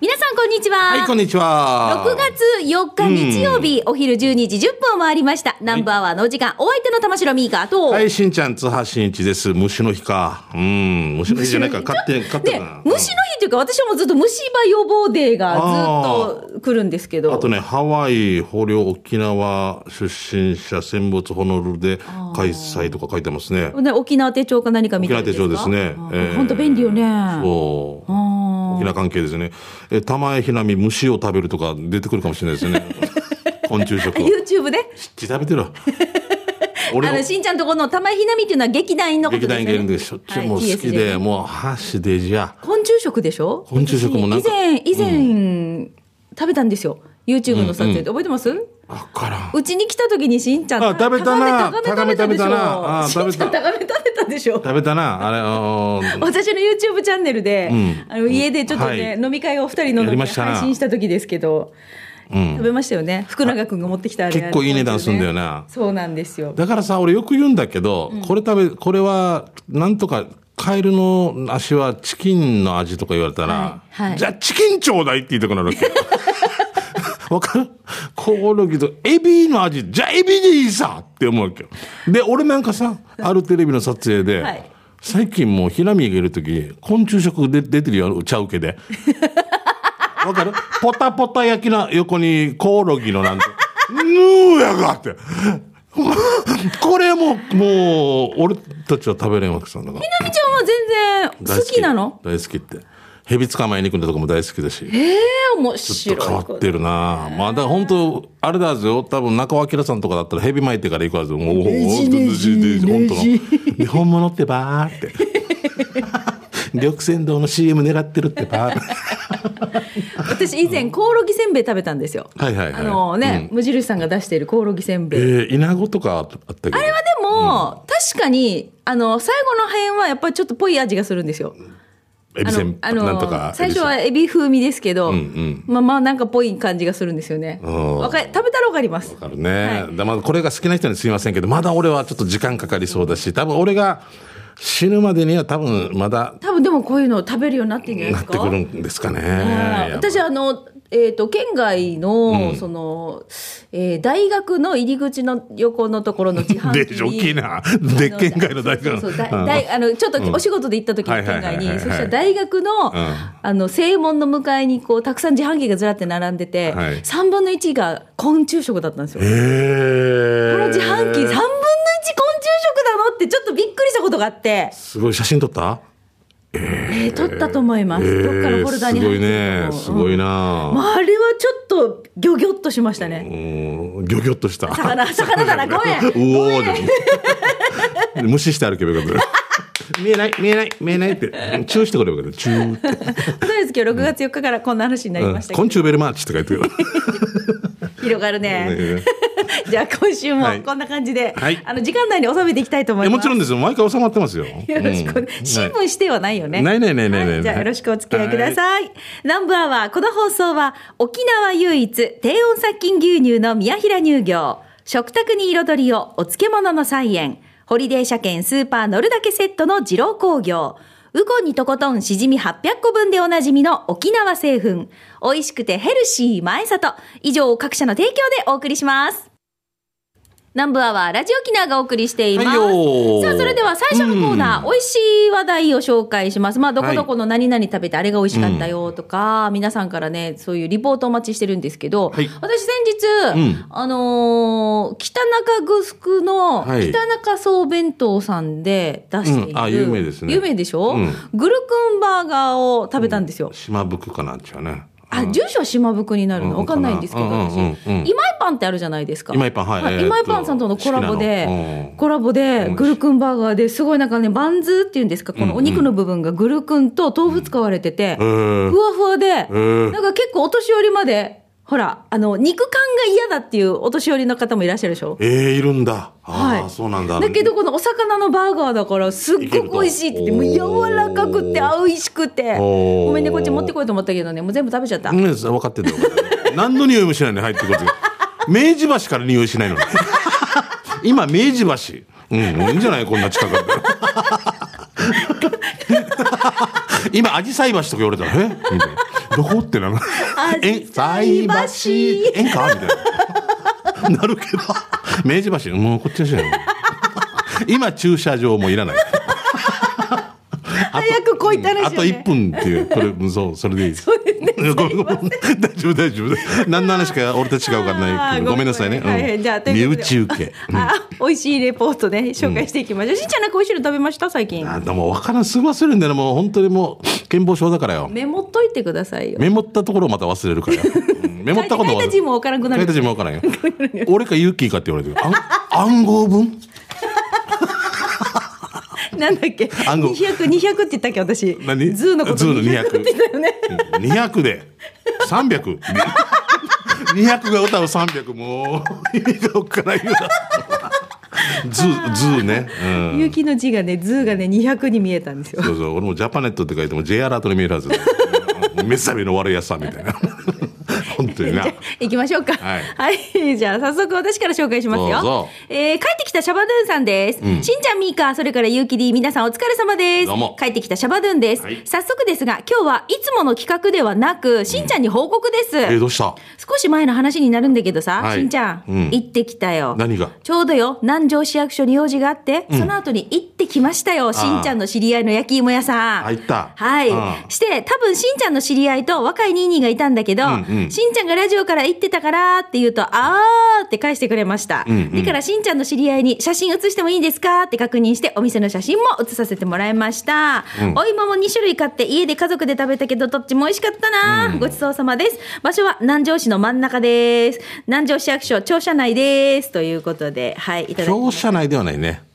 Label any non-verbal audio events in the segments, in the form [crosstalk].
皆さんこんにちは。はい、こんにちは。6月4日日曜日、お昼12時10分を回りました。ナンバーワンのお時間、お相手の玉城ミーカーと、はい、しんちゃん、津波しんいちです。虫の日か。うん、虫の日じゃないか。[laughs] 勝手に、勝手ねにな。、虫の日っていうか、私はもうずっと虫歯予防デーがずっと来るんですけど。あとね、ハワイ、捕虜、沖縄出身者戦没ホノルルで開催とか書いてますね。ね、沖縄手帳か何か見沖縄たんですか？手帳ですね。えー本当便利よね。そう。あ沖縄関係ですね。え、玉江ひなみ、虫を食べるとか出てくるかもしれないですね。[laughs] 昆虫食ーを。YouTube で、ち食べてる。[laughs] 俺あの、しんちゃんとこの玉井ひなみっていうのは劇団員のこと劇ですよね。団員でしょっちゅうもうはい好きで、TSJ もう箸でじゃ。昆虫食でしょ？昆虫食もなんか以前、以前、食べたんですよ。YouTube の撮影で。覚えてます？うちに来た時にしんちゃんあ食べたな。タガメ食べたな。あしんちゃん食べた。タガメ食べたでしょ。食べたな、あれ、私の YouTube チャンネルで、ん。あの家でちょっとね、はい。飲み会を二人の配信した時ですけど、食べましたよね。福永君が持ってきたあれ結構いい値段すんだよな。そうなんですよ。だからさ、俺よく言うんだけど、これ食べ、これは、なんとか、カエルの足はチキンの味とか言われたら、はい。はい。じゃあチキンちょうだいって言いたくなるわけ。わかる？コオロギとエビの味、じゃあエビでいいさって思うわけよ。で、俺なんかさ、あるテレビの撮影で、はい最近もうひなみがいるとき、昆虫食で出てるよ、ちゃうけで。[laughs] わかる？ポタポタ焼きの横にコオロギのなんて、ぬーやがって。[laughs] これも、もう、俺たちは食べれんわけさ。だからひなみちゃんは全然好きなの？大好きって。蛇捕まえに行くんだとかも大好きだし。ええ面ちょ白いっと変わってるなまあ、だから本当、あれだぞ、多分中尾明さんとかだったら蛇巻いてから行くはず。もう、ジネジネジ本当の。で本物ってばーって。[laughs] 緑泉堂の CM 狙ってるってばー私以前コオロギせんべい食べたんですよはいはいはいあのね、無印さんが出しているコオロギせんべいえー、稲子とかあったけ？ど。あれはでも、確かに、あの、最後の辺はやっぱりちょっとぽい味がするんですよ。あエビせん、のあのなんとか。最初はエビ風味ですけど、んうんまあまあなんかぽい感じがするんですよね。うんわか食べたらわかります。わかるね。でまあ、これが好きな人にすいませんけど、まだ俺はちょっと時間かかりそうだし、多分俺が死ぬまでには多分まだ多分でもこういうの食べるようになってるんじゃないですか？なってくるんですかね。はい私あの、えっ、と、県外の、その、えー大学の入り口の横のところの自販機。に。[laughs] でしょ？大きいな。で県外の大学。そうそう大あの、ちょっとお仕事で行った時にはいはい県外に、そしたら大学の、あの、正門の向かいに、こう、たくさん自販機がずらって並んでて、はい。3分の1が昆虫食だったんですよ。えー、この自販機3分の1昆虫食なの？ってちょっとびっくりしたことがあって、すごい。写真撮った？えー、撮ったと思います。えどっかのフォルダにすごいね。すごいな、まあ、あれはちょっとギョギョッとしましたね。うん、ギョギョッとした。魚、魚だな、ごめん。[laughs] 無視して歩けばよかった。見えない、見えない、見えないって。チューしてくればよかった。チューって。とりあえず今日6月4日からこんな話になりました昆虫ベルマーチとか言ってくる。広がるね。ねじゃあ今週もはいこんな感じで、はいあの時間内に収めていきたいと思います。もちろんですよ。毎回収まってますよ。よろしくうん新聞してはないよね。ないないないないないはじゃあよろしくお付き合いください。南部アワー、この放送は沖縄唯一低温殺菌牛乳の宮平乳業、食卓に彩りをお漬物の菜園、ホリデー車検スーパー乗るだけセットの二郎工業、ウコンにとことんしじみ800個分でおなじみの沖縄製粉、美味しくてヘルシー前里、以上各社の提供でお送りします。南部アワーラジオキナがお送りしています。はいさあ、それでは最初のコーナー、美味しい話題を紹介します。まあ、どこどこの何々食べてあれが美味しかったよとか、皆さんからね、そういうリポートお待ちしてるんですけど、はい。私先日、うん。あのー北中城のはい。北中総弁当さんで出している、うん。あ有名ですね。有名でしょ、うん。グルクンバーガーを食べたんですよ。島袋かなんちゃうね。あ、住所は島袋になるの？うんわかんないんですけど、私。今井パンってあるじゃないですか。今井パンはい。今井パンさんとのコラボでコラボで、グルクンバーガーですごいなんかね、バンズっていうんですか、このお肉の部分がグルクンと豆腐使われてて、えー。ふわふわで、ー。なんか結構お年寄りまで、ほら、あの、肉感が嫌だっていうお年寄りの方もいらっしゃるでしょ？えー、いるんだ。ああ、はいそうなんだ。だけど、このお魚のバーガーだから、すっごく美味しいって言って、もう柔らかくて、美味しくて。ごめんね、こっち持ってこいと思ったけどね、もう全部食べちゃった。うん、分かってるよ。何の匂いもしないのに入ってくる。[laughs] 明治橋から匂いしないのに。[laughs] 今、明治橋。うん、いいんじゃない？こんな近く [laughs] 今、アジサイ橋とか言われたら、え？みたいな。どこってなのえ菜橋縁かみたいな。なるけど明治橋。もうこっちじゃん今駐車場もいらない。早く来いって話よね。あと1分っていうこれそうそれでいいです。ね [laughs] ごめんごめん。大丈夫大丈夫。何の話か俺たちが分かんないごめんなさいね、ごめんじゃあと身内受け。あ美味しいレポートね紹介していきましょう、しんちゃんなんか美味しいの食べました？最近。あでも分からん。すぐ忘れるんだよなもう本当にもう。健忘症だからよメモっといてくださいよ。メモったところをまた忘れるから。メモったことも分からんくなる。書いた字も分からんよ。[laughs] 俺かユッキーかって言われてる。暗暗号文？なんだっけ？暗号200、200って言ったっけ？私。何？ズーのことズーの200 200って言ったよね。200で。300 200が歌う300もう意味が分からんよズーズーね、うん、雪の字がね、ズーがね、200に見えたんですよ。そうそう。俺もジャパネットって書いても J アラートに見えるはず。だ目覚めの悪いやつさみたいな本当にな [laughs] 行きましょうか。はいはい。じゃあ、早速私から紹介しますよ。どうぞえー帰ってきたシャバドゥンさんです。しんちゃん、みーか、それからゆうきり、皆さんお疲れ様です。どうも帰ってきたシャバドゥンです。はい早速ですが、今日はいつもの企画ではなく、しんちゃんに報告です。えーどうした？少し前の話になるんだけどさ、はいしんちゃん、うん行ってきたよ。何が？ちょうどよ、南城市役所に用事があって、その後に行ってきましたよ。しんちゃんの知り合いの焼き芋屋さん。あ行ったはい。うんして、多分しんちゃんの知り合いと若いニーニーがいたんだけど、うんうんしんちゃんがラジオから行ってたからって言うと、あーって返してくれました。うんうんだからしんちゃんの知り合いに写真写してもいいですかって確認して、お店の写真も写させてもらいました。うんお芋も2種類買って家で家族で食べたけど、どっちも美味しかったな、ごちそうさまです。場所は南城市の真ん中です。南城市役所庁舎内です。ということで、はい、いただきま庁す。舎内ではないね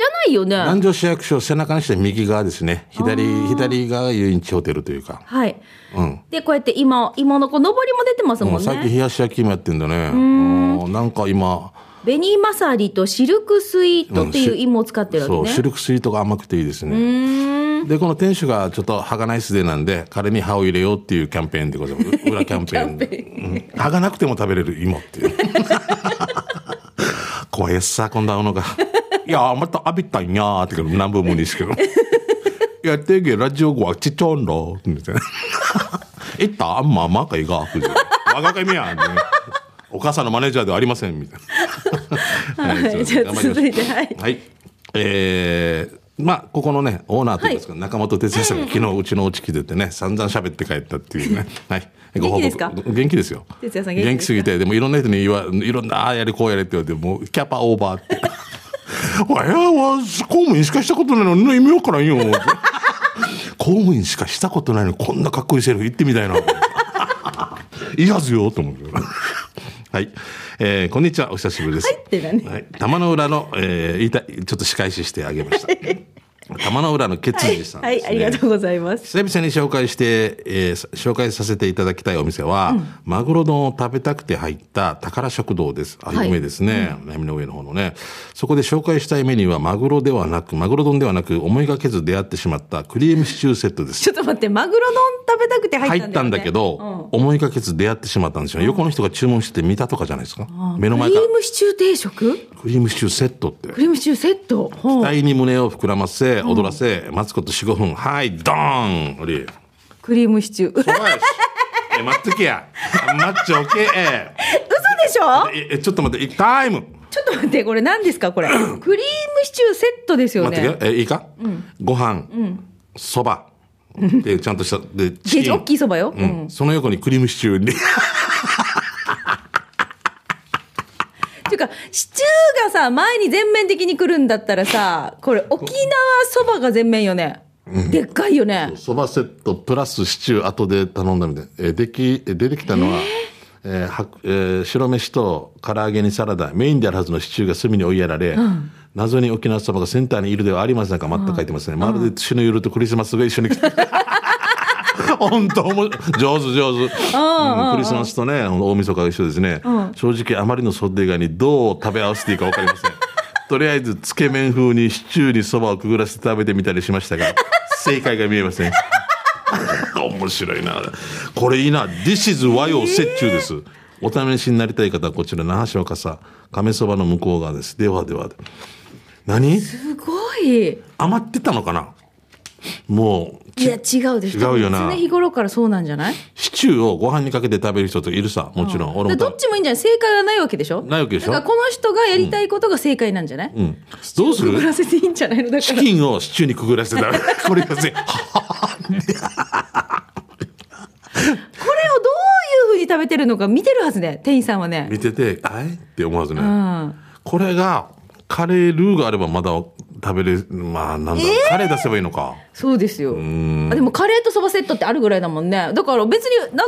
じゃないよね。南城市役所背中にして右側ですね。左左側が遊園地ホテルというか。はい。うん。で、こうやって今、芋の子、上りも出てますももうん最近冷ね。やし焼きもやってんだね。うん。なんか今。紅まさりとシルクスイートっていう芋を使ってるわけね。そうシルクスイートが甘くていいですね。でこの店主がちょっと歯がないすでなんで彼に歯を入れようっていうキャンペーンでございます。[laughs] 裏キャンペーンうん。歯がなくても食べれる芋っていう。[laughs] 怖いやつさ今度会うのが「いやまた浴びたんや」って言うから南部無理ですけど「[laughs] いやてげラジオはちっちゃんだ」って言って「[laughs] いった？あんままかいが」我が神やん、ね、お母さんのマネージャーではありませんみたいな。[laughs] はいじゃあ続いてはい。はい。えーまあ、ここのね、オーナーといいますか、中本哲也さんが昨日うちのお家来ててね、散々喋って帰ったっていうね。はい。ご報告。元気ですよ。哲也さん元気ですか？元気すぎて、でもいろんな人に言わ、いろんな、ああやれこうやれって言われて、もうキャパオーバーって。わやは公務員しかしたことないのに意味わからんよ。[laughs] 公務員しかしたことないのにこんなかっこいいセリフ言ってみたいな。いいはずよと思う。はい。えーこんにちは。お久しぶりです。はいって何はい。玉の裏の、えー言いたい、ちょっと仕返ししてあげました。[laughs] 玉の裏のケツジさんはい、ですね。ありがとうございます。久々に紹介して、えー紹介させていただきたいお店は、マグロ丼を食べたくて入った宝食堂です。あ、はい有名ですね。波の上の方のね。そこで紹介したいメニューはマグロではなく、マグロ丼ではなく、思いがけず出会ってしまったクリームシチューセットです。ちょっと待って、マグロ丼食べたくて入入ったんだよ、ね、ったんだけど、思いがけず出会ってしまったんですよ。横の人が注文して見たとかじゃないですか？目の前クリからームシチュー定食？クリームシチューセットって。クリームシチューセット。ほう額に胸を膨らませ、踊らせ、待つこと4、5分。はい、ドーンおり。クリームシチュー。え、待っとけや。待っちゃおけ。えしょ？え、ちょっと待って、タイム。ちょっと待って、これ何ですか？これ。クリームシチューセットですよね。待ってけ。え、いいか？ご飯、そば。で、ちゃんとした、で、大きいそばよ。ううんん。その横にクリームシチューに。っていうか、シチューがさ、前に全面的に来るんだったらさ、これ沖縄そばが全面よね。でっかいよね。そばセットプラスシチュー後で頼んだみたいな。え、でき、え出てきたのは、えー？はえー白飯と唐揚げにサラダ、メインであるはずのシチューが隅に追いやられ、謎に沖縄そばがセンターにいるではありませんか、また書いてますね。まるで血の夜とクリスマスが一緒に来て。[laughs] 本当も上手上手、うんクリスマスとね大晦日が一緒ですね、正直あまりの想定外にどう食べ合わせていいか分かりません。とりあえずつけ麺風にシチューにそばをくぐらせて食べてみたりしましたが [laughs] 正解が見えません。面白いな。これいいな。This is 和洋折衷です、お試しになりたい方はこちら那覇市若狭亀そばの向こう側です。ではでは何？すごい。余ってたのかな？もう、いや、違うでしょ。違うよな常日頃からそうなんじゃない？シチューをご飯にかけて食べる人といるさ、もちろん。俺もどっちもいいんじゃない？正解はないわけでしょ？ないわけでしょ？だからこの人がやりたいことが正解なんじゃない、うん。どうすくぐるらせていいんじゃないの？だから。チキンをシチューにくぐらせたら、[laughs] これがぜ、これをどういうふうに食べてるのか見てるはずね、店員さんはね。見てて、あいって思わずね。うん。これが、カレールーがあればまだ食べれる、まあなんだ、カレー出せばいいのか。そうですよ。あでもカレーとそばセットってあるぐらいだもんね。だから別にな、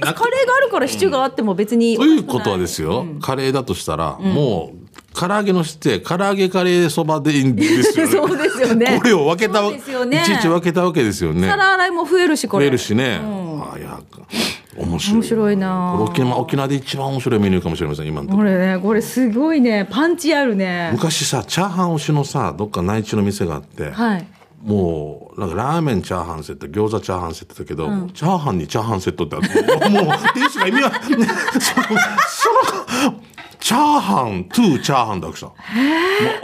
カレーがあるからシチューがあっても別に。ということはですよ、カレーだとしたら、もう、唐揚げのして、唐揚げカレーそばでいいんですよね。[laughs] そうですよねこれを分けたわそうですよねいちいち分けたわけですよね。皿洗いも増えるし、これ。増えるしね。あいや、面白い。面白いな沖縄沖縄で一番面白いメニューかもしれません、今のところ。これね、これすごいね、パンチあるね。昔さ、チャーハン推しのさ、どっか内地の店があって、はい。もう、なんかラーメンチャーハンセット、餃子チャーハンセットだけど、チャーハンにチャーハンセットってあって、もう、店主が意味は、ね、その、その、チャーハン、トゥーチャーハンだくさ。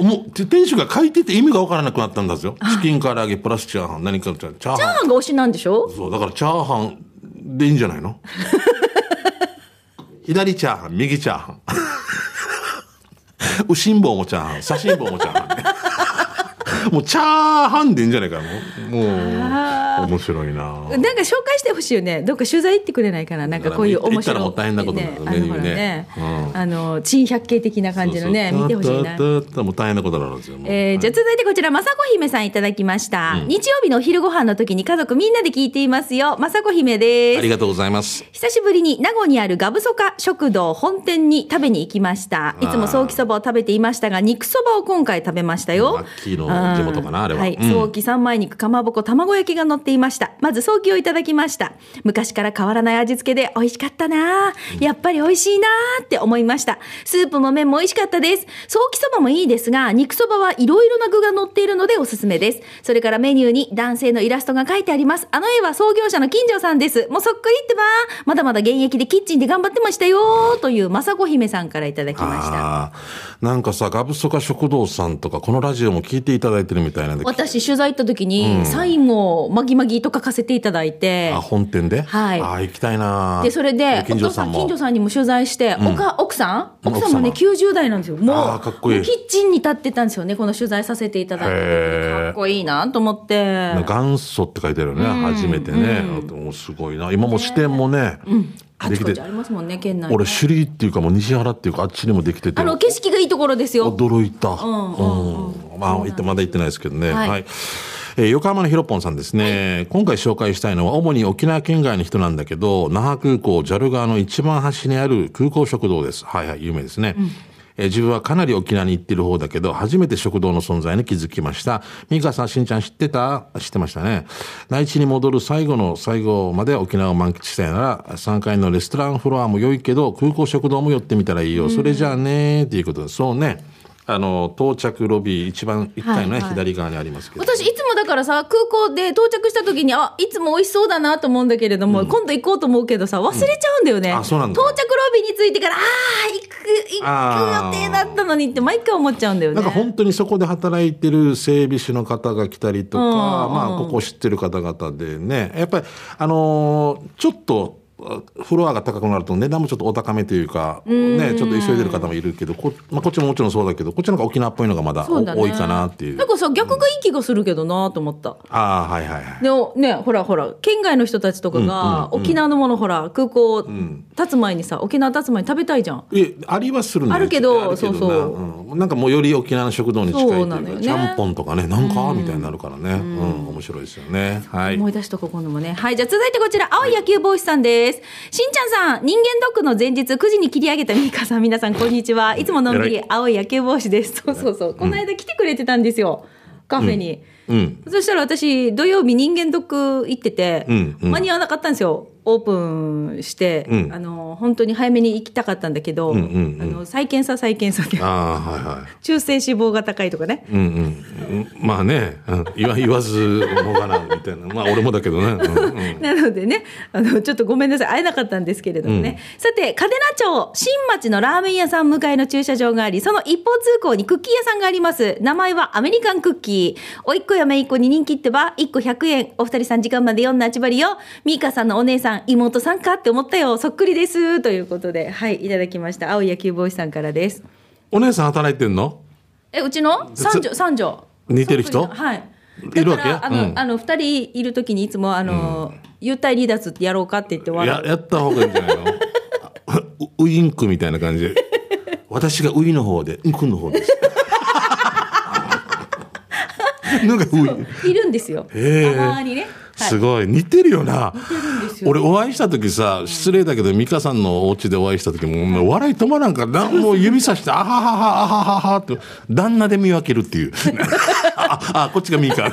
もう店主が書いてて意味がわからなくなったんですよ。チキン唐揚げプラスチャーハン、何かチャーハン。チャーハンが推しなんでしょそう、だからチャーハンでいいんじゃないの？[laughs] 左チャーハン、右チャーハン。牛ん坊もチャーハン、刺しん坊もチャーハンね。[laughs] もうチャーハンでいいんじゃないかな。もう、面白いな。なんか紹介してほしいよね。どっか取材行ってくれないかな。なんかこういう面白い。行ったらもう大変なことになるあのメニューほらねうんあの、珍百景的な感じのね、見てほしいな。もう大変なことになるんですよ。えーじゃあ続いてこちら、まさこ姫さんいただきました。日曜日のお昼ご飯の時に家族みんなで聞いていますよ。まさこ姫ですあり。がとうございます。久しぶりに名護にあるガブソカ食堂本店に食べに行きました。いつもソーキそばを食べていましたが、肉そばを今回食べましたよ。マッキーの地元かなあれははい。うんソーキ三枚肉、かまぼこ、卵焼きが乗っていました。まずソーキをいただきました。昔から変わらない味付けで美味しかったなやっぱり美味しいなって思いました。スープも麺も美味しかったです。ソーキそばもいいですが、肉そばはいろいろな具が乗っているのでおすすめです。それからメニューに男性のイラストが書いてあります。あの絵は創業者の金城さんです。もうそっくりってばまだまだ現役でキッチンで頑張ってましたよという雅子姫さんからいただきました。なんかさ、ガブソカ食堂さんとか、このラジオも聞いていただいてるみたいなんで、私取材行った時に、サインもまぎまぎと書かせていただいて。あ、、本店で？はい。あー行きたいな。で、それで、お金城さん近所さんにも取材して、おか奥さん？うん。奥さんもね、奥90代なんですよ。もう、かっこいい。キッチンに立ってたんですよね、この取材させていただいて。かっこいいなと思って。元祖って書いてあるよね、初めてね。もうすごいな。今も支店もね、できてありますもんね、県内ね。俺、首里っていうかもう西原っていうかあっちにもできてて。あの、景色がいいところですよ。驚いた。うんまあ、行って、まだ行ってないですけどね。はいはい。えー横浜のひろぽんさんですね、今回紹介したいのは主に沖縄県外の人なんだけど、那覇空港、ジャル側の一番端にある空港食堂です。はいはい、有名ですね。えー自分はかなり沖縄に行ってる方だけど、初めて食堂の存在に気づきました。ミカさん、しんちゃん知ってた？知ってましたね。内地に戻る最後の最後まで沖縄を満喫したいなら、3階のレストランフロアも良いけど、空港食堂も寄ってみたらいいよ。それじゃあねっていうことで、そうね。あの、到着ロビー一番1階のね、はいはい。左側にありますけど。私いつもだからさ空港で到着した時にあいつも美味しそうだなと思うんだけれども、今度行こうと思うけどさ忘れちゃうんだよね、あそうなんだ。到着ロビーに着いてからああ行く行く予定だったのにって毎回思っちゃうんだよね。なんか本当にそこで働いてる整備士の方が来たりとか、うんまあ、ここを知ってる方々でね、やっぱり、あのーちょっと、あフロアが高くなると値段もちょっとお高めというか、ね、ちょっと急いでる方もいるけど、こ,、まあ、こっちももちろんそうだけど、こっちの方が沖縄っぽいのがまだ、ね。多いかなっていう。なんかさ逆がいい気がするけどなと思った、ああ、はいはいはい。でもねほらほら県外の人たちとかが沖縄のものほら空港立つ前にさ沖縄立つ前に食べたいじゃん。え、ありはするんだよあるけどそうそう。うん。なんかもうより沖縄の食堂に近いというか、そうね。ちゃんぽんとかね、なんか、みたいになるからね。うん、面白いですよね。はい。思い出しとこう今度もね。はいじゃあ続いてこちら青い野球帽子さんですしんちゃんさん人間ドックの前日9時に切り上げたミカさん皆さんこんにちは。いつものんびり偉青い野球帽子です。そうそうそう。この間来てくれてたんですよ。カフェに、うん。そしたら私土曜日人間ドック行ってて、間に合わなかったんですよオープンして、うん。あの本当に早めに行きたかったんだけど、うんうんうん。あの再検査再検査はいはい。中性脂肪が高いとかね。うんうん。うん、まあね、うん、言わ言わずもがなみたいな。まあ俺もだけどね、うんうん。[laughs] なのでね、あの、ちょっとごめんなさい、会えなかったんですけれどもね。さて、嘉手納町、新町のラーメン屋さん向かいの駐車場があり、その一方通行にクッキー屋さんがあります。名前はアメリカンクッキー。おいっ子やめいっ子に人気ってば、1個100円。お二人3時間まで読んだあちばりよ。ミーカさんのお姉さん、妹さんかって思ったよ。そっくりです。ということで、はい、いただきました。青い野球帽子さんからです。お姉さん働いてんの？え、うちの？三女、三女。似てる人？はい。いるわけ？あの、うんあの、二人いるときにいつも、あの、幽体離脱ってやろうかって言って笑う。ややった方がいいんじゃないの？あウウインクみたいな感じで私がウイの方でうんくんの方ですなんかウイいるんですよ。たまにね。はい。すごい。似てるよな。俺お会いした時さ失礼だけど美香さんのお家でお会いした時も笑い止まらんからな。もう指さして「あはははあははは」って旦那で見分けるっていう。[laughs] ああこっちが美香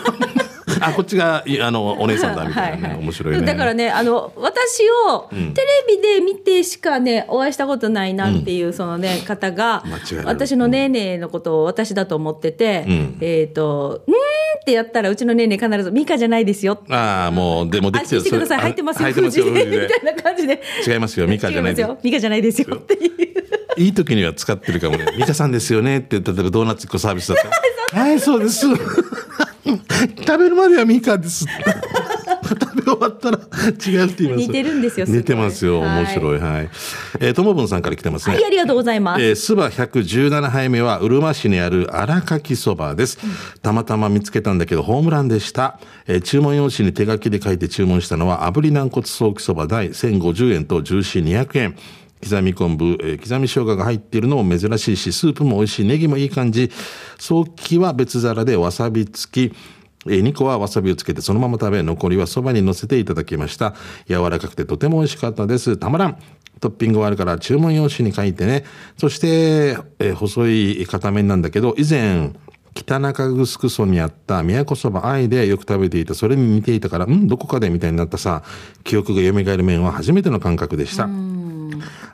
[laughs] あこっちがいあのお姉さんだみたいなね、面白いねだからね、あの、私をテレビで見てしかね、お会いしたことないなっていう、そのね、方が私のネーネーのことを私だと思ってて、んえっ、と、うーんってやったら、うちのネーネー必ず、ミカじゃないですよ。ああもうでもできてるしてください、入ってますよ、入ってますよ富士富士でみたいな感じで。違いますよミカじゃないですよ。ミカじゃないですよっていう。いい時には使ってるかもね。ミカさんですよねって、例えばドーナツ1個サービスだったら。[laughs] はい、そうです。食べるまではミカです。食べ終わったら違うって言います。似てるんですよ似てますよ。はい面白い。はい。えー、ともぶんさんから来てますね。はい、ありがとうございます。えー、スバ117杯目は、うるま市にある荒垣そばです。たまたま見つけたんだけど、ホームランでした。えー注文用紙に手書きで書いて注文したのは、炙り軟骨ソーキそば大1050円とジューシー200円。刻み昆布、えー刻み生姜が入っているのも珍しいし、スープも美味しい、ネギもいい感じ。ソーキは別皿でわさび付き。えー2個はわさびをつけてそのまま食べ、残りはそばに乗せていただきました。柔らかくてとても美味しかったです。たまらん。トッピングがあるから注文用紙に書いてね。そして、えー細い片面なんだけど、以前、北中城村にあった都そば愛でよく食べていた、それに似ていたから、うん、どこかでみたいになったさ、記憶が蘇る麺は初めての感覚でした。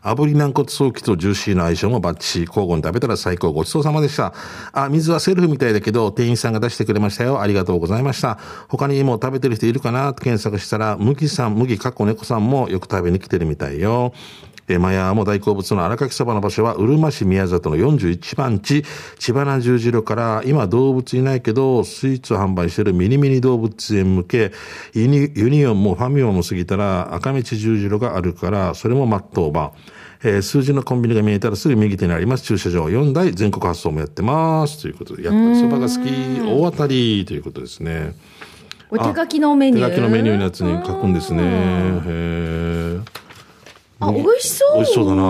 炙り軟骨ソーキとジューシーの相性もバッチリ。交互に食べたら最高。ごちそうさまでした。あ、水はセルフみたいだけど、店員さんが出してくれましたよ。ありがとうございました。他にも食べてる人いるかな？と検索したら、麦さん、麦かっこ猫さんもよく食べに来てるみたいよ。えー、マヤも大好物の荒垣そばの場所は、うるま市宮里の41番地、千葉な十字路から、今動物いないけど、スイーツを販売してるミニミニ動物園向け、ユニユニオンもファミオンも過ぎたら、赤道十字路があるから、それも真っ当場。えー数字のコンビニが見えたらすぐ右手にあります。駐車場4台、全国発送もやってます。ということで、やっぱりそばが好き、大当たりということですね。お手書きのメニュー。手書きのメニューのやつに書くんですね。へーあ、美味しそう。美味しそうだな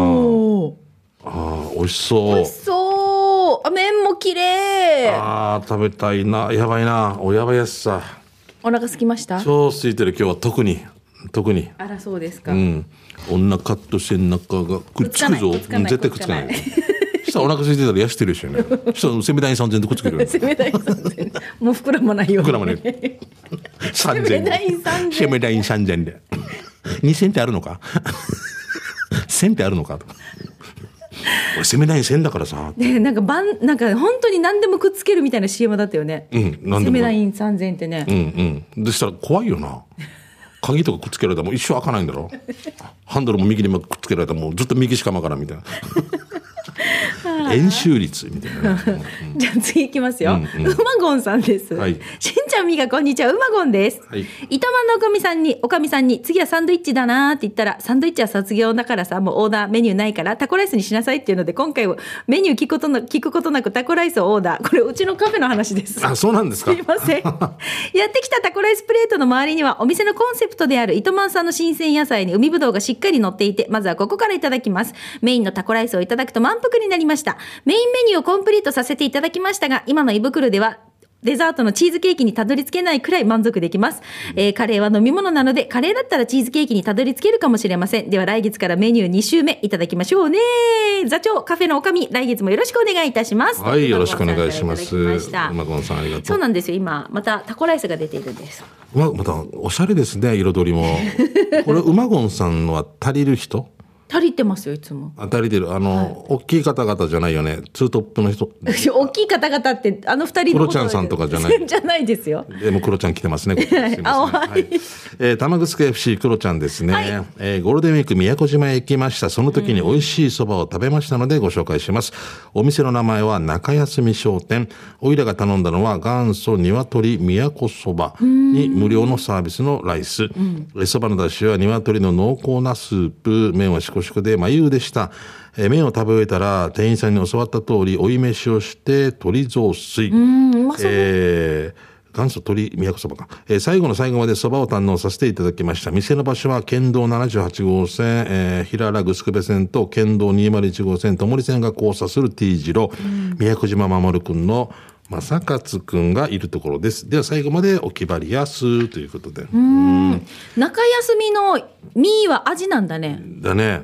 あー美味しそう。美味しそう。あ、麺も綺麗。ああ、食べたいな。やばいな。おやばいやつさ。お腹空きました？超空いてる今日は特に。特に。あら、そうですか。うん。お腹と背中がくっつくぞ。く絶対くっつかない。したらお腹空いてたら痩せてるでしょね。したらセミダイン3000でくっつけるよ。攻め台3000もう膨らまないよ。膨らまない3000セミダイン3000セミダイン3000で。2000ってあるのか？?1000 ってあるのかとか。[laughs] 俺セミダイン1000だからさ。ね、なんかばんなんか本当に何でもくっつけるみたいな CM だったよね。うん何でもセメライン3000ってね。うんうん。でしたら怖いよな。鍵とかくっつけられたらもう一生開かないんだろ。ハンドルも右にくっつけられたらもうずっと右しか曲からんみたいな。円周率みたいなね。[laughs] じゃあ次いきますよ。うんうんうまごんさんです。はいしんちゃんみがこんにちは、うまごんです。はい糸満のおかみさんに、おかみさんに、次はサンドイッチだなーって言ったら、サンドイッチは卒業だからさ、もうオーダーメニューないから、タコライスにしなさいっていうので、今回はメニュー聞くことな聞くことなくタコライスをオーダー。これ、うちのカフェの話です。あ、そうなんですか？すいません。[laughs] やってきたタコライスプレートの周りにはお店のコンセプトである糸満産の新鮮野菜に海ぶどうがしっかり乗っていて、まずはここからいただきます。メインのタコライスをいただくと満腹になりました。メインメニューをコンプリートさせていただきましたが、今の胃袋では、デザートのチーズケーキにたどり着けないくらい満足できます。えーカレーは飲み物なので、カレーだったらチーズケーキにたどり着けるかもしれません。では来月からメニュー2週目いただきましょうね。座長、カフェのおかみ、来月もよろしくお願いいたします。はい、よろしくお願いします。馬さんからいただきました馬ゴンさんありがとそうう。なんですよ。今、またタコライスが出ているんです。ままた、おしゃれですね、彩りも。これ、馬ゴンさんのは足りる人？足りてますよ、いつも。あ足りてる。あの、大きい方々じゃないよね。ツートップの人。[laughs] 大きい方々って、あの二人のクロちゃんさんとかじゃないじゃないですよ。でもクロちゃん来てますね。あははいい。えー、玉城 FC クロちゃんですね。えーゴールデンウィーク宮古島へ行きました。その時に美味しいそばを食べましたのでご紹介します。お店の名前は中休み商店。おいらが頼んだのは元祖鶏宮古そばに無料のサービスのライス。えそばの出汁は鶏の濃厚なスープ。麺はしこしこで眉でした。えー麺を食べ終えたら店員さんに教わった通り追い飯をして鶏雑炊。えー元祖鳥都そばか、えー最後の最後までそばを堪能させていただきました。店の場所は県道78号線、えー、平良城部線と県道201号線、ともり線が交差する T 字路、宮古島守くんの正勝くんがいるところです。では最後までお気張りやすということで。中休みのミーは味なんだね。だね。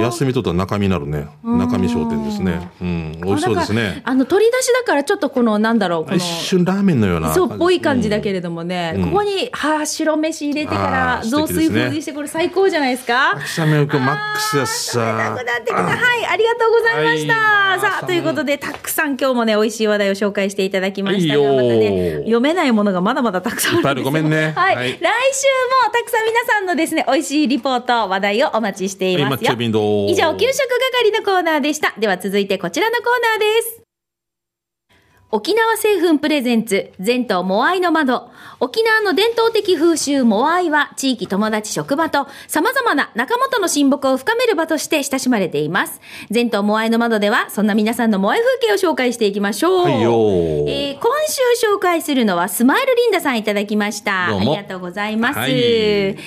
休みとったら中身になるね。中身商店ですね。うん。美味しそうですね。あの、取り出しだからちょっとこの、なんだろう、この一、瞬ラーメンのような。そうっぽい感じだけれどもね、ここに、はあ、白飯入れてから雑炊風にして、これ最高じゃないですか？秋雨くんマックスやさ。はい、ありがとうございました。はいさあ、ということで、たくさん今日もね、美味しい話題を紹介していただきましたが、またね、読めないものがまだまだたくさんあるごめんねはい。はい来週もたくさん皆さんのですね、美味しいリポート、話題をお待ちしていますよ。以上、給食係のコーナーでした。では続いてこちらのコーナーです。沖縄製粉プレゼンツ、全島モアイの窓。沖縄の伝統的風習モアイは、地域友達職場と様々な仲間との親睦を深める場として親しまれています。全島モアイの窓では、そんな皆さんのモアイ風景を紹介していきましょう。はいよえー今週紹介するのは、スマイルリンダさんいただきました。どうもありがとうございます。はいしんち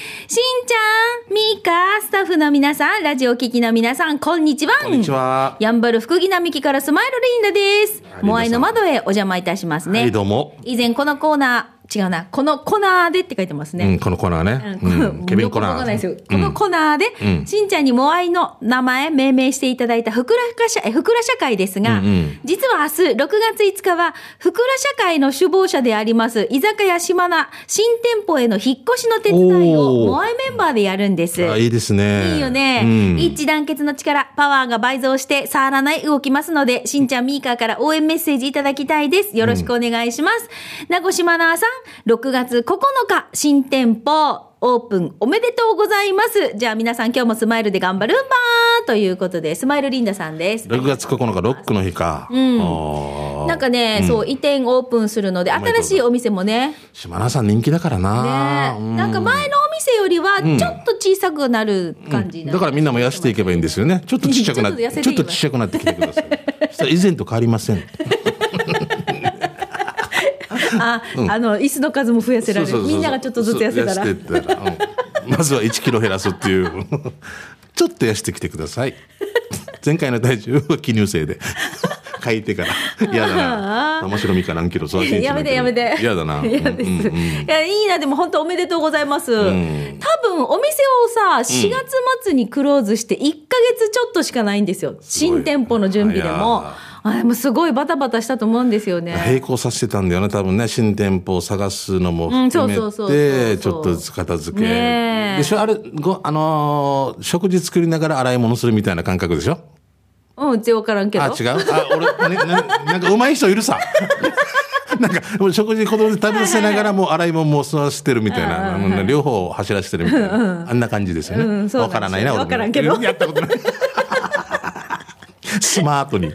ゃん、みーか、スタッフの皆さん、ラジオ聞きの皆さん、こんにちは。こんにちは。やんばる福木並木からスマイルリンダですあ。モアイの窓へお邪魔いたしますね。はい、どうも。以前このコーナー、違うな、このコーナーでって書いてますね。うん、このコーナーね。うん、ケビンコーナー。このコーナーで、うんしんちゃんにモアイの名前、命名していただいたふくらか社、えふくら社会ですが、うんうん実は明日6月5日は、ふくら社会の首謀者であります、居酒屋島名、新店舗への引っ越しの手伝いを、モアイメンバーでやるんです。あ、いいですね。いいよね、うん一致団結の力、パワーが倍増して、触らない動きますので、しんちゃんミーカーから応援メッセージいただきたいです。よろしくお願いします。名越島奈さん、6月9日、新店舗、オープンおめでとうございます。じゃあ皆さん今日もスマイルで頑張るんばーということで、スマイルリンダさんです。6月9日、ロックの日か。うんなんかね、そう、移転オープンするので、新しいお店もね、島田さん人気だからな。ね、うんなんか前のお店よりは、ちょっと小さくなる感じなだからみんなも痩せていけばいいんですよね。ちょっとちっちゃくなって、ちょっとちょっとちゃくなってきてください。以前と変わりません。あ、あの、椅子の数も増やせられる。みんながちょっとずつ痩せたら。うんまずは1キロ減らすっていう。[laughs] ちょっと痩せてきてください。前回の体重は記入生で。[laughs] 書いてから。嫌だな。面白みか何キロ育てやめてやめて。嫌だな。[laughs] 嫌です。うんうんうんいや、いいな、でも本当おめでとうございます。多ん分、お店をさ、4月末にクローズして1ヶ月ちょっとしかないんですよ。新店舗の準備でもあ。あでもすごいバタバタしたと思うんですよね。並行させてたんだよね多分ね。新店舗を探すのも含めてちょっとずつ片付け。ねえ。でしょあれごあのー食事作りながら洗い物するみたいな感覚でしょ？うん、うちわからんけど。あ違う？あ俺なななんかうまい人いるさ。[laughs] なんかもう食事子供で食べさせながらもう洗い物も吸わせてるみたいな、あの両方走らせてるみたいな、あんな感じですよね。わなんですよ。からないな、俺も。わからんけど。やったことない。[laughs] スマートに。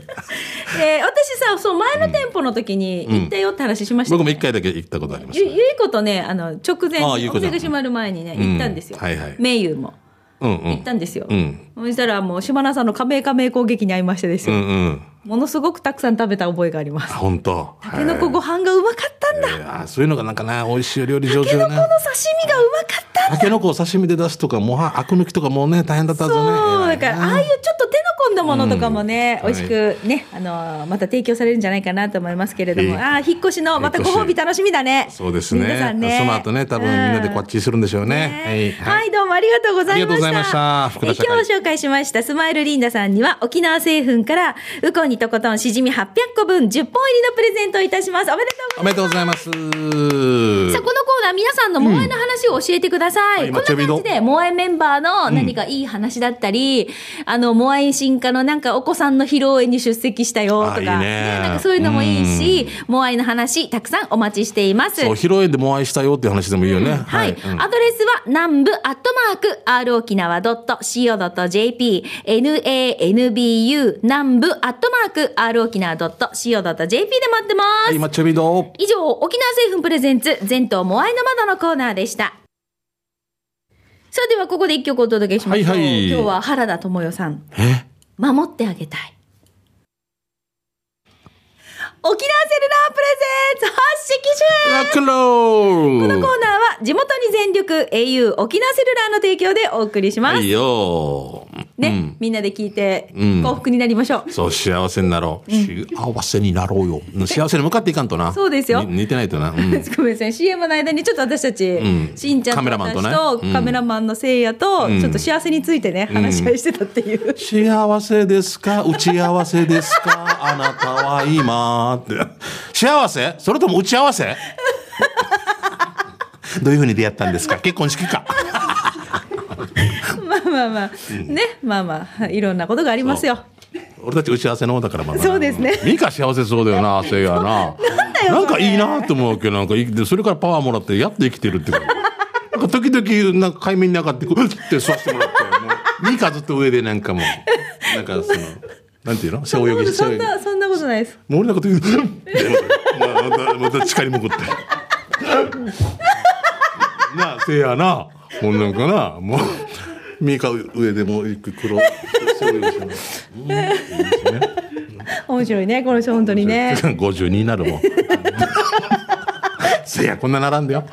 えー私さ、そう、前の店舗の時に行ったよって話しましたよね僕も一回だけ行ったことありますゆ。ゆいことね、あの、直前、お店が閉まる前にね、うん行ったんですよ。はいはい名優も。うんうん。行ったんですよ。うん。そしたらもう、島名さんの加盟加盟攻撃に遭いましてですよ。うんうん。ものすごくたくさん食べた覚えがあります。本当。たけのこご飯がうまかったんだ。えーあそういうのがなんかな、美味しいお料理上手たけのこの。刺身がうまかった。たけのこを刺身で出すとか、もうは、アク抜きとかもうね、大変だったぞね。そう、だから、ああいうちょっと手のんだものとかもね、うん美味しくね、あの、また提供されるんじゃないかなと思いますけれども、ええああ、引っ越しのまたご褒美楽しみだね。そうですね。皆さんね。その後ね、多分みんなでこっちするんでしょうね。ねはい、どうもありがとうございました。ありがとうございました今日紹介しましたスマイルリンダさんには沖縄製粉からウコンにとことんしじみ800個分10本入りのプレゼントをいたします。おめでとうございます。おめでとうございます。さあ、このコーナー、皆さんの萌えの話を教えてください。うんこんな感じで、萌えメンバーの何かいい話だったり、あの、萌え進化のなんかお子さんの披露宴に出席したよとか、ねなんかそういうのもいいし、萌えの話、たくさんお待ちしています。そう、披露宴でもお会いしたよっていう話でもいいよね。はい。アドレスは、南部アットマーク、r 沖縄 .co.jp、nanbu 南部アットマーク、r 沖縄 .co.jp で待ってます。はい、抹茶ビド。以上、沖縄製粉プレゼンツ、全島モアイの窓のコーナーでした。さあ、ではここで一曲お届けしましょう。はいはい今日は原田智代さん、え守ってあげたい。沖縄セルラープレゼンツ発式集このーコーナーは地元に全力 au 沖縄セルラーの提供でお送りします。はいよー。ね、うんみんなで聞いてうん幸福になりましょう。そう、幸せになろう。幸せになろうよ。[laughs] 幸せに向かっていかんとな。そうですよに似てないとな。うん [laughs] ごめんなさい CM の間にちょっと私たち、んしんちゃんとカメラマンとね私とうんカメラマンのせいやと、んちょっと幸せについてね、話し合いしてたっていう。幸せですか？打ち合わせですか？[laughs] あなたは今って。幸せ？それとも打ち合わせ？どういうふうに出会ったんですか？結婚式か。まあまあまあ、ね、まあまあ、いろんなことがありますよ。俺たち打ち合わせの方だからまだなそうですねミカ幸せそうだよな、[laughs] せいやな。なんだよなんかいいなと思うけど、なんかそれからパワーもらって、やっと生きてるって。[laughs] なんか時々、なんか海面に上がって、こうって吸わせてもらって、ミカずっと上でなんかもう、なんかその、なんていうの？背泳ぎ。そんな、そんなことないです。もう俺なんか時々、まあ、また、また力に向くって。なあ、せいやな。もうなんかな、もう、ミカ上でもう一個黒、背泳ぎしてますうんいいですね。面白いね、この人本当にね。[laughs] 52になるもん。[laughs] せや、こんな並んでよ。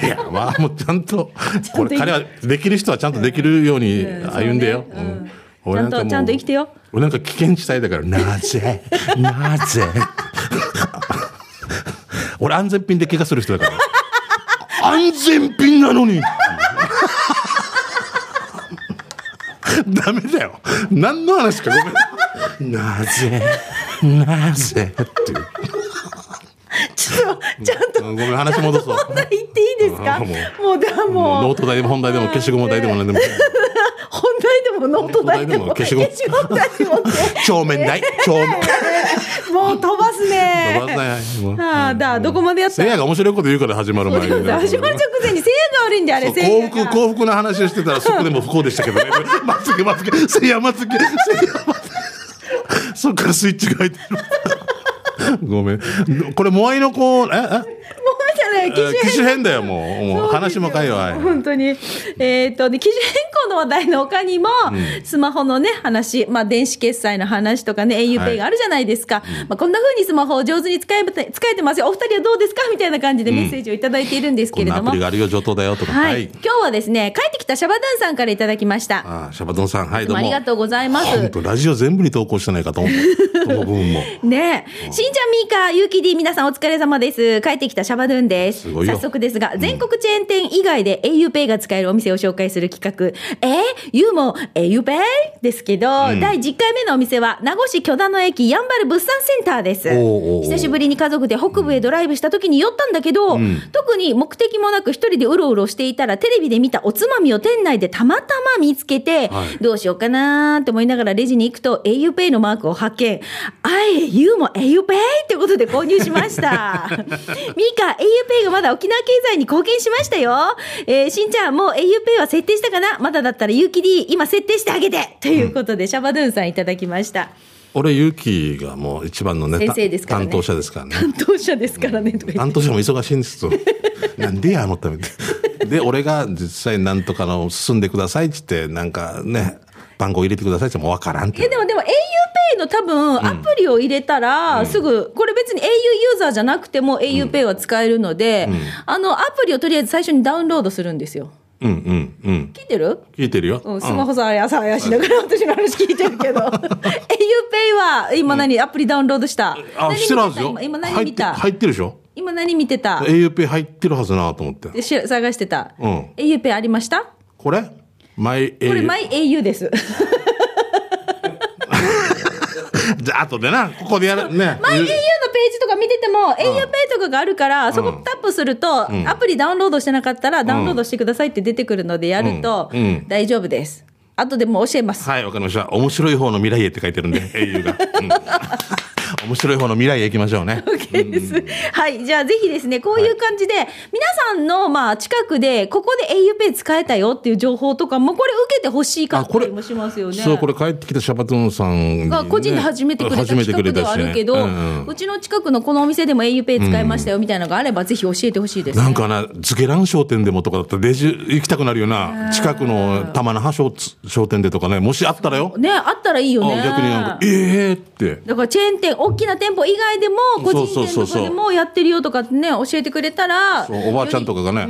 せや、まあ、もうちゃんと、これ、彼は、できる人はちゃんとできるように歩んでよ。ちゃんとちゃんと生きてよ。俺なんか危険地帯だから、なぜ？なぜ？[laughs] 俺安全ピンで怪我する人だから。安全ピンなのに [laughs] ダメだよ。何の話かごめん。なぜ？なぜ？っていう。ちょっと、ちゃんと、ごめん、話戻そう。言っていいですか？あももうう、だ、もうもう、ノート代でも本題でも消しゴム代でも何でも。[laughs] 本題でもノート代でも、消しゴム代でもね帳 [laughs] 面代帳面。もう飛ばすね。飛ばさないもうああ、だ、どこまでやった？せいやが面白いこと言うから始まる前に。始まる直前にせいやが悪いんで、あれ、幸せいやが。福幸福な話をしてたらそこでも不幸でしたけどね。まつげまつげせいやまつげせいやまつげ。そっからスイッチが入ってる。ごめん。これモアイの子ええ？もうじゃない、機種変だよもうもう話もかい。本当に。えっ、と、で、機種変更の話題の他にも、スマホのね、話、まあ、電子決済の話とかね、auPay があるじゃないですか。まあ、こんな風にスマホを上手に使えて、使えてますよ。お二人はどうですかみたいな感じでメッセージをいただいているんですけれども。アプリがあるよ上等だよとか。はい、今日はですね、帰ってきたシャバドゥンさんからいただきました。ああシャバドンさんはいどうも。ありがとうございます本当ラジオ全部に投稿してないかと思う。この部分も。[laughs] ねえ。しんちゃん、みーか、ゆうき D、皆さんお疲れ様です。帰ってきたシャバドゥンです。す早速ですが、全国チェーン店以外で auPay が使えるお店を紹介する企画。えー、ゆうも auPay? ですけど、第10回目のお店は、名護市許田の駅やんばる物産センターです。久しぶりに家族で北部へドライブした時に寄ったんだけど、特に目的もなく一人でうろうろしていたら、テレビで見たおつまみを店内でたまたま見つけて、はいどうしようかなーって思いながらレジに行くと auPay のマークを発見。あえ、ユーも auPay ってことで購入しました。[laughs] ミーカ、auPay がまだ沖縄経済に貢献しましたよ。えーしんちゃん、もう auPay は設定したかな？まだだったら有機 D 今設定してあげてということで、シャバドゥンさんいただきました。俺ゆうきがもう一番のね先生ですからね担当者ですからね。担当者ですからね、とか言って。担当者も忙しいんですよ。なんでやあのために。で、俺が実際なんとかの進んでくださいって言って、なんかね、番号入れてくださいって言ってもわからんっていや。でもでも auPay の多分アプリを入れたら、すぐ、これ別に au ユーザーじゃなくても auPay は使えるので、あのアプリをとりあえず最初にダウンロードするんですよ。うんうんうん。聞いてる？聞いてるよ。うん、スマホさ、あやさあやしながら私の話聞いてるけど。[laughs] auPay は、今何、アプリダウンロードした？あ、何してるはずよ。今今何見た？入ってるでしょ？今何見てた ?auPay 入ってるはずなと思って。でし探してた。うん auPay ありました？これ？マイこれ、au。マイ au です。[laughs] じゃあ、後でな、ここでやる。ね。マイ au の見てても、auPay とかがあるから、そこタップすると、アプリダウンロードしてなかったら、ダウンロードしてくださいって出てくるので、やると大丈夫です。後でもう教えます。はい、わかりました。面白い方の未来へって書いてるんで、au が。うん面白い方の未来へ行きましょうね。[laughs] OK です。はい。じゃあぜひですね、こういう感じで、皆さんの、まあ、近くで、ここで auPay 使えたよっていう情報とかも、これ受けてほしいかったりもしますよね。そう、これ帰ってきたシャバトゥーンさんにね、が個人で始めてくれた企画ではあるけど、うんうんうちの近くのこのお店でも auPay 使いましたよみたいなのがあれば、ぜひ教えてほしいです、ね。なんかな、ズケラン商店でもとかだったら、レジ行きたくなるよな。近くの玉那覇商商店でとかね、もしあったらよ。ね、あったらいいよね。あ逆になんか、ええって。だからチェーン店、大きな店舗以外でも、個人店とかでもやってるよとかってね、教えてくれたら、そうおばあちゃんとかがね。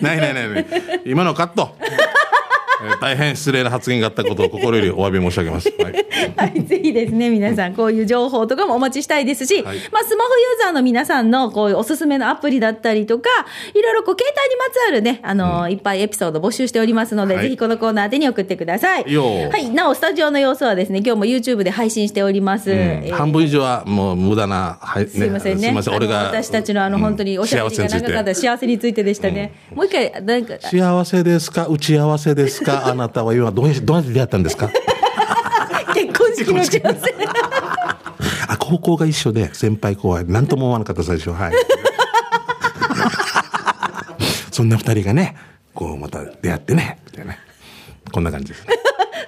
ないないないない。今のカット。えー大変失礼な発言があったことを心よりお詫び申し上げます。はい。はい、ぜひですね、皆さん、こういう情報とかもお待ちしたいですし、はいまあ、スマホユーザーの皆さんの、こういうおすすめのアプリだったりとか、いろいろこう、携帯にまつわるね、あのいっぱいエピソード募集しておりますので、はいぜひこのコーナーでに送ってください。はい、なお、スタジオの様子はですね、今日も YouTube で配信しております。えー半分以上はもう無駄な、はい、すいませんね。すいません、俺が。私たちのあの、本当におしゃべりが長かった幸せについてでしたね。もう一回、なんか、幸せですか？打ち合わせですか？あなたは今どうやどうやって出会ったんですか？結婚式の打ち合わせ。あ高校が一緒で先輩後輩何とも思わなかった最初はい。[laughs] そんな二人がねこうまた出会ってねみたいな。こんな感じですね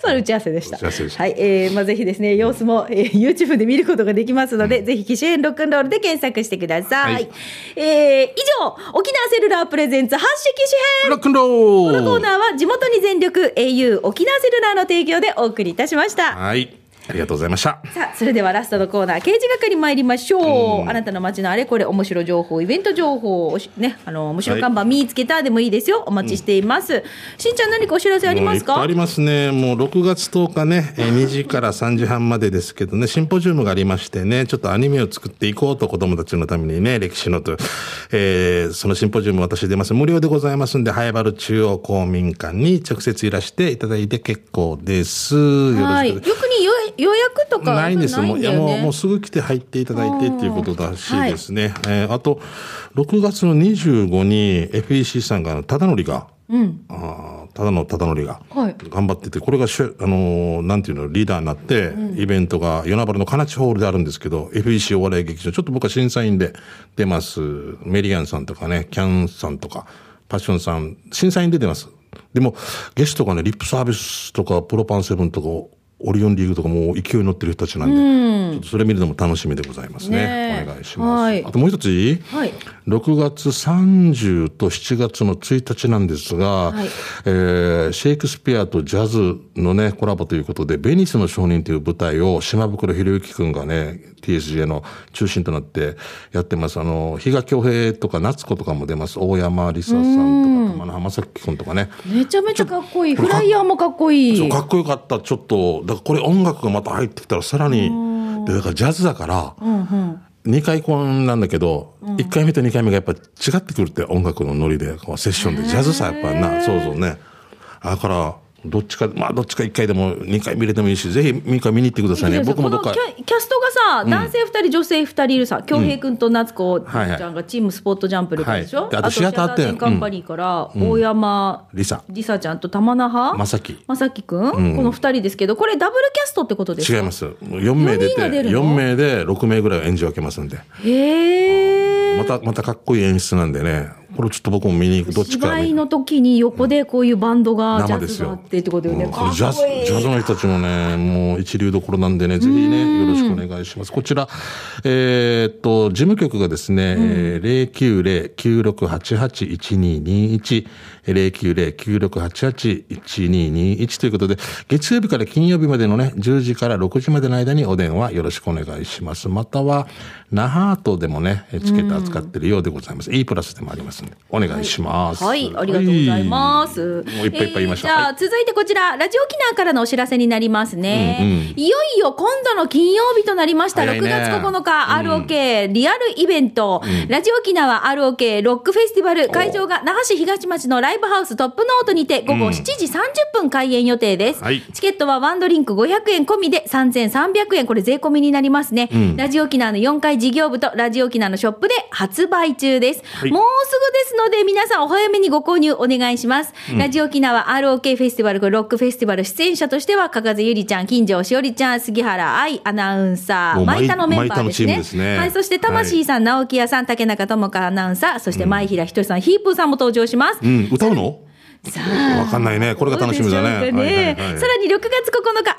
それ打ち合わせでした。はい、えー、まあぜひですね、様子も、えー、YouTube で見ることができますので、ぜひ機種編ロックンロールで検索してください。はいえー、以上、沖縄セルラープレゼンツ発式機種編。ロックンロこのコールーナーは地元に全力 au 沖縄セルラーの提供でお送りいたしました。はいありがとうございましたさあ、それではラストのコーナー、刑事係参りましょう。あなたの街のあれこれ、面白情報、イベント情報、ね、あの、面白看板見つけたでもいいですよ。お待ちしています。しんちゃん何かお知らせありますか？ありますね。もう6月10日ね、えー [laughs] 2時から3時半までですけどね、シンポジウムがありましてね、ちょっとアニメを作っていこうと子供たちのためにね、歴史のと、えーそのシンポジウム私出ます。無料でございますんで、早原中央公民館に直接いらしていただいて結構です。よろしく。はい。逆に予予約とかないんです。よねもう、もうすぐ来て入っていただいてっていうことだしですね。えーあと、6月の25に FEC さんが、ただのりが、あーただのただのりが、はい頑張ってて、これがしゅ、あのーなんていうの、リーダーになって、イベントが、与那原の金地ホールであるんですけど、FEC お笑い劇場、ちょっと僕は審査員で出ます。メリアンさんとかね、キャンさんとか、パッションさん、審査員で出ます。でも、ゲストがね、リップサービスとか、プロパンセブンとか、オリオンリーグとかもう勢いに乗ってる人たちなんで、ちょっとそれ見るのも楽しみでございますね。ねえお願いします。はいあともう一つはい。6月30と7月の1日なんですが、はいえーシェイクスピアとジャズのね、コラボということで、ベニスの証人という舞台を島袋博之くんがね、TSJ の中心となってやってます。あの、比嘉恭平とか夏子とかも出ます。大山理沙さんとか、玉野浜崎くんとかね。めちゃめちゃかっこいい。フライヤーもかっこいい。かっこよかった。ちょっと、だからこれ音楽がまた入ってきたらさらに、で、だからジャズだから、2回公演なんだけど、1回目と2回目がやっぱ違ってくるって音楽のノリで、こうセッションで、ジャズさやっぱな、そうそうね。だから、どっちか、まあどっちか1回でも2回見れてもいいし、ぜひ3回見に行ってくださいね。僕もどっか。キャストがさ、男性2人、女性2人いるさ、恭平君と夏子ちはいはいゃんがチームスポットジャンプルでしょ、はい。であとシアター店シカンパニーから、大山リサ。りさちゃんと玉那覇まさき。まさきくん、この2人ですけど、これダブルキャストってことですか？違います。4名出て、四人が出るの？4名で6名ぐらいを演じ分けますんで。へえ。また、またかっこいい演出なんでね、これちょっと僕も見に行く。どっちかね。芝居の時に横でこういうバンドが、ジャズがあってってことよね。うんこれジャズ、ジャズの人たちもね、もう一流どころなんでね、ぜひね、よろしくお願いします。こちら、えーっと、事務局がですね、えー090-9688-1221、090-9688-1221ということで、月曜日から金曜日までのね、10時から6時までの間にお電話よろしくお願いします。または、那覇ートでもね、チケット扱ってるようでございます。E プラスでもありますんで、お願いします。はい、ありがとうございます。もういっぱいいっぱい言いました。えーじゃあ、はい続いてこちら、ラジオ沖縄からのお知らせになりますね。うんうんいよいよ今度の金曜日となりました。6ね月9日、ROK リアルイベント、ラジオ沖縄 ROK ロックフェスティバル、会場が那覇市東町のライブハウストップノートにて午後7時30分開演予定です。はいチケットはワンドリンク500円込みで3300円、これ税込みになりますね。ラジオ沖縄の4階事業部とラジオ沖縄のショップで発売中です。いもうすぐですので、皆さんお早めにご購入お願いします。ラジオ沖縄 ROK フェスティバル、これロックフェスティバル出演者としては、かかずゆりちゃん、金城しおりちゃん、杉原愛アナウンサー、もうマイタのメンバーですね。ですねはい、そして魂さん、直木屋さん、竹中智香アナウンサー、そして前平ひとりさん、ヒープーさんも登場します。うん、歌うの？わかんないね。これが楽しみだね。ねはいはいはいさらに6月9日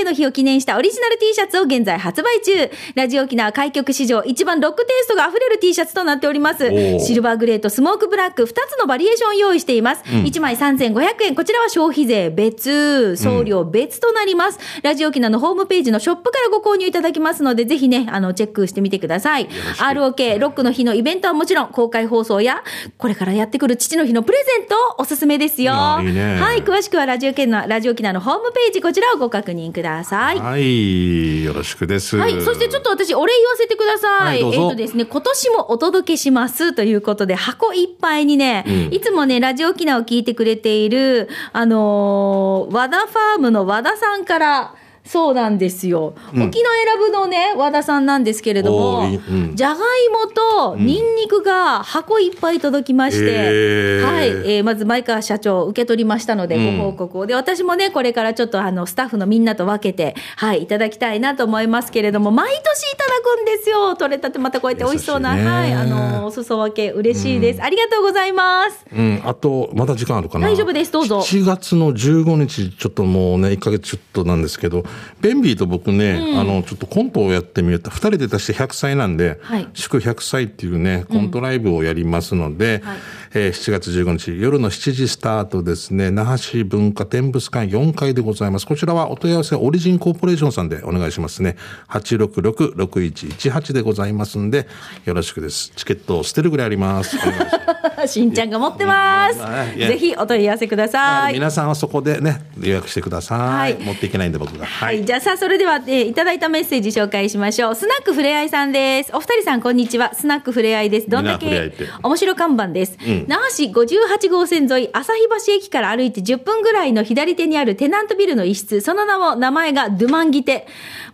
ROK の日を記念したオリジナル T シャツを現在発売中。ラジオ沖縄開局史上一番ロックテイストが溢れる T シャツとなっておりますー。シルバーグレーとスモークブラック2つのバリエーションを用意しています。1枚3500円。こちらは消費税別、送料別となります。ラジオ沖縄のホームページのショップからご購入いただきますので、ぜひね、あの、チェックしてみてください。ROK ロックの日のイベントはもちろん公開放送や、これからやってくる父の日のプレゼントおすすめですよ。あいいねはい、詳しくはラジオ県の、ラジオ沖縄のホームページ、こちらをご確認ください。はい、よろしくです。はい。そしてちょっと私、お礼言わせてください。はいえっ、とですね、今年もお届けしますということで、箱いっぱいにね、いつもね、ラジオ沖縄を聞いてくれている、あのー和田ファームの和田さんから、そうなんですよ。沖永良部のね、和田さんなんですけれどもじゃがいもとニンニクが箱いっぱい届きまして、へーはい、えーまず前川社長受け取りましたので、うんご報告を。で、私もね、これからちょっとあの、スタッフのみんなと分けて、はい、いただきたいなと思いますけれども、毎年いただくんですよ。取れたてまたこうやって美味しそうな、はい、あの、お裾分け嬉しいです、ありがとうございます。うん、あと、まだ時間あるかな。大丈夫ですどうぞ7月の15日、ちょっともうね、1ヶ月ちょっとなんですけど、ベンビーと僕ね、あの、ちょっとコントをやってみようと、2人で出して100歳なんで、はい。祝100歳っていうね、コントライブをやりますので、はいえー7月15日、夜の7時スタートですね、那覇市文化展物館4階でございます。こちらはお問い合わせはオリジンコーポレーションさんでお願いしますね。866-6118でございますんで、よろしくです。チケットを捨てるぐらいあります。ます。[laughs] しんちゃんが持ってます。ぜひお問い合わせください。皆さんはそこでね、予約してください。はい持っていけないんで僕が。ははい。じゃあさあ、それでは、えーいただいたメッセージ紹介しましょう。スナックふれあいさんです。お二人さん、こんにちは。スナックふれあいです。どんだけ面白看板です。ん那覇市58号線沿い、旭橋駅から歩いて10分ぐらいの左手にあるテナントビルの一室。その名も、名前がドゥマンギテ。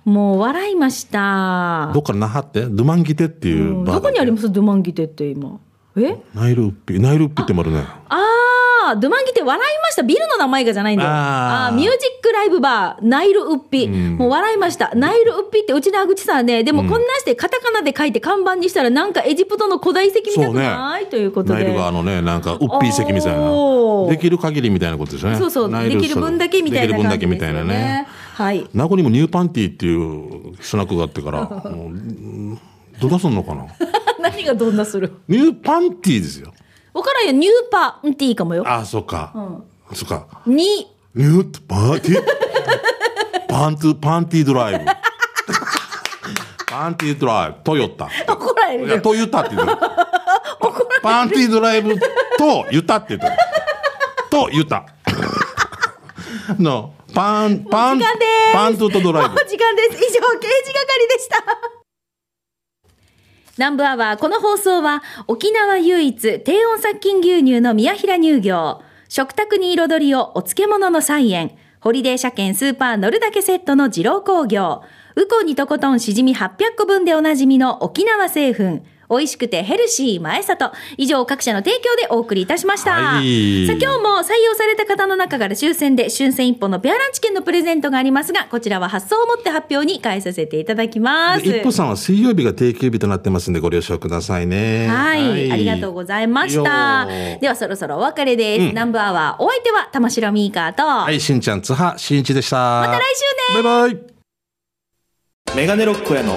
もう笑いました。どっから那覇って？ドゥマンギテっていうバーどこにあります？すドゥマンギテって今。え？ナイルウッピ、ナイルウッピってもあるね。あー、ドゥマンギテ笑いました。ビルの名前がじゃないんだよ。あーあーミュージックライブバー、ナイルウッピ。もう笑いました。ナイルウッピってうちのあぐちさんね、でもこんなしてカタカナで書いて看板にしたらなんかエジプトの古代遺跡みたくない、ということで。ナイル川のね、なんか、ウッピー石みたいな。できる限りみたいなことですよね。そうそう、できる分だけみたいなできる分だけみたいなよねね。。はい。名護にもニューパンティっていうスナックがあってから、[laughs] どうだすんのかな？[laughs] 何がどんなする？ニューパンティですよ。わからんよ。ニューパンティーかもよ。ああ、そっか。そっか。に、ニューパンティ [laughs] パントゥ、パンティドライブ。パンティドライブ。トヨタ。怒られるいや、よ。と言って言ってる。パンティドライブと言ったって言ってる。と言った。[laughs] の、パン、パン、時間です。パントゥとドライブもう。[laughs] 時間です。以上、刑事係でした。南部アワー、この放送は、沖縄唯一、低温殺菌牛乳の宮平乳業、食卓に彩りをお漬物の菜園、ホリデー車検スーパー乗るだけセットの二郎工業、ウコンにとことんしじみ800個分でおなじみの沖縄製粉、美味しくてヘルシー前里。以上各社の提供でお送りいたしました。はいさあ今日も採用された方の中から抽選で春戦一本のペアランチ券のプレゼントがありますが、こちらは発送をもって発表に変えさせていただきます。で一歩さんは水曜日が定休日となってますんでご了承くださいね。はい、ありがとうございました。ではそろそろお別れです。南部アワー、お相手は玉城ミーカーと、はい、しんちゃん、津波しんいちでした。ままた来週ねバイバイ。メガネロックへの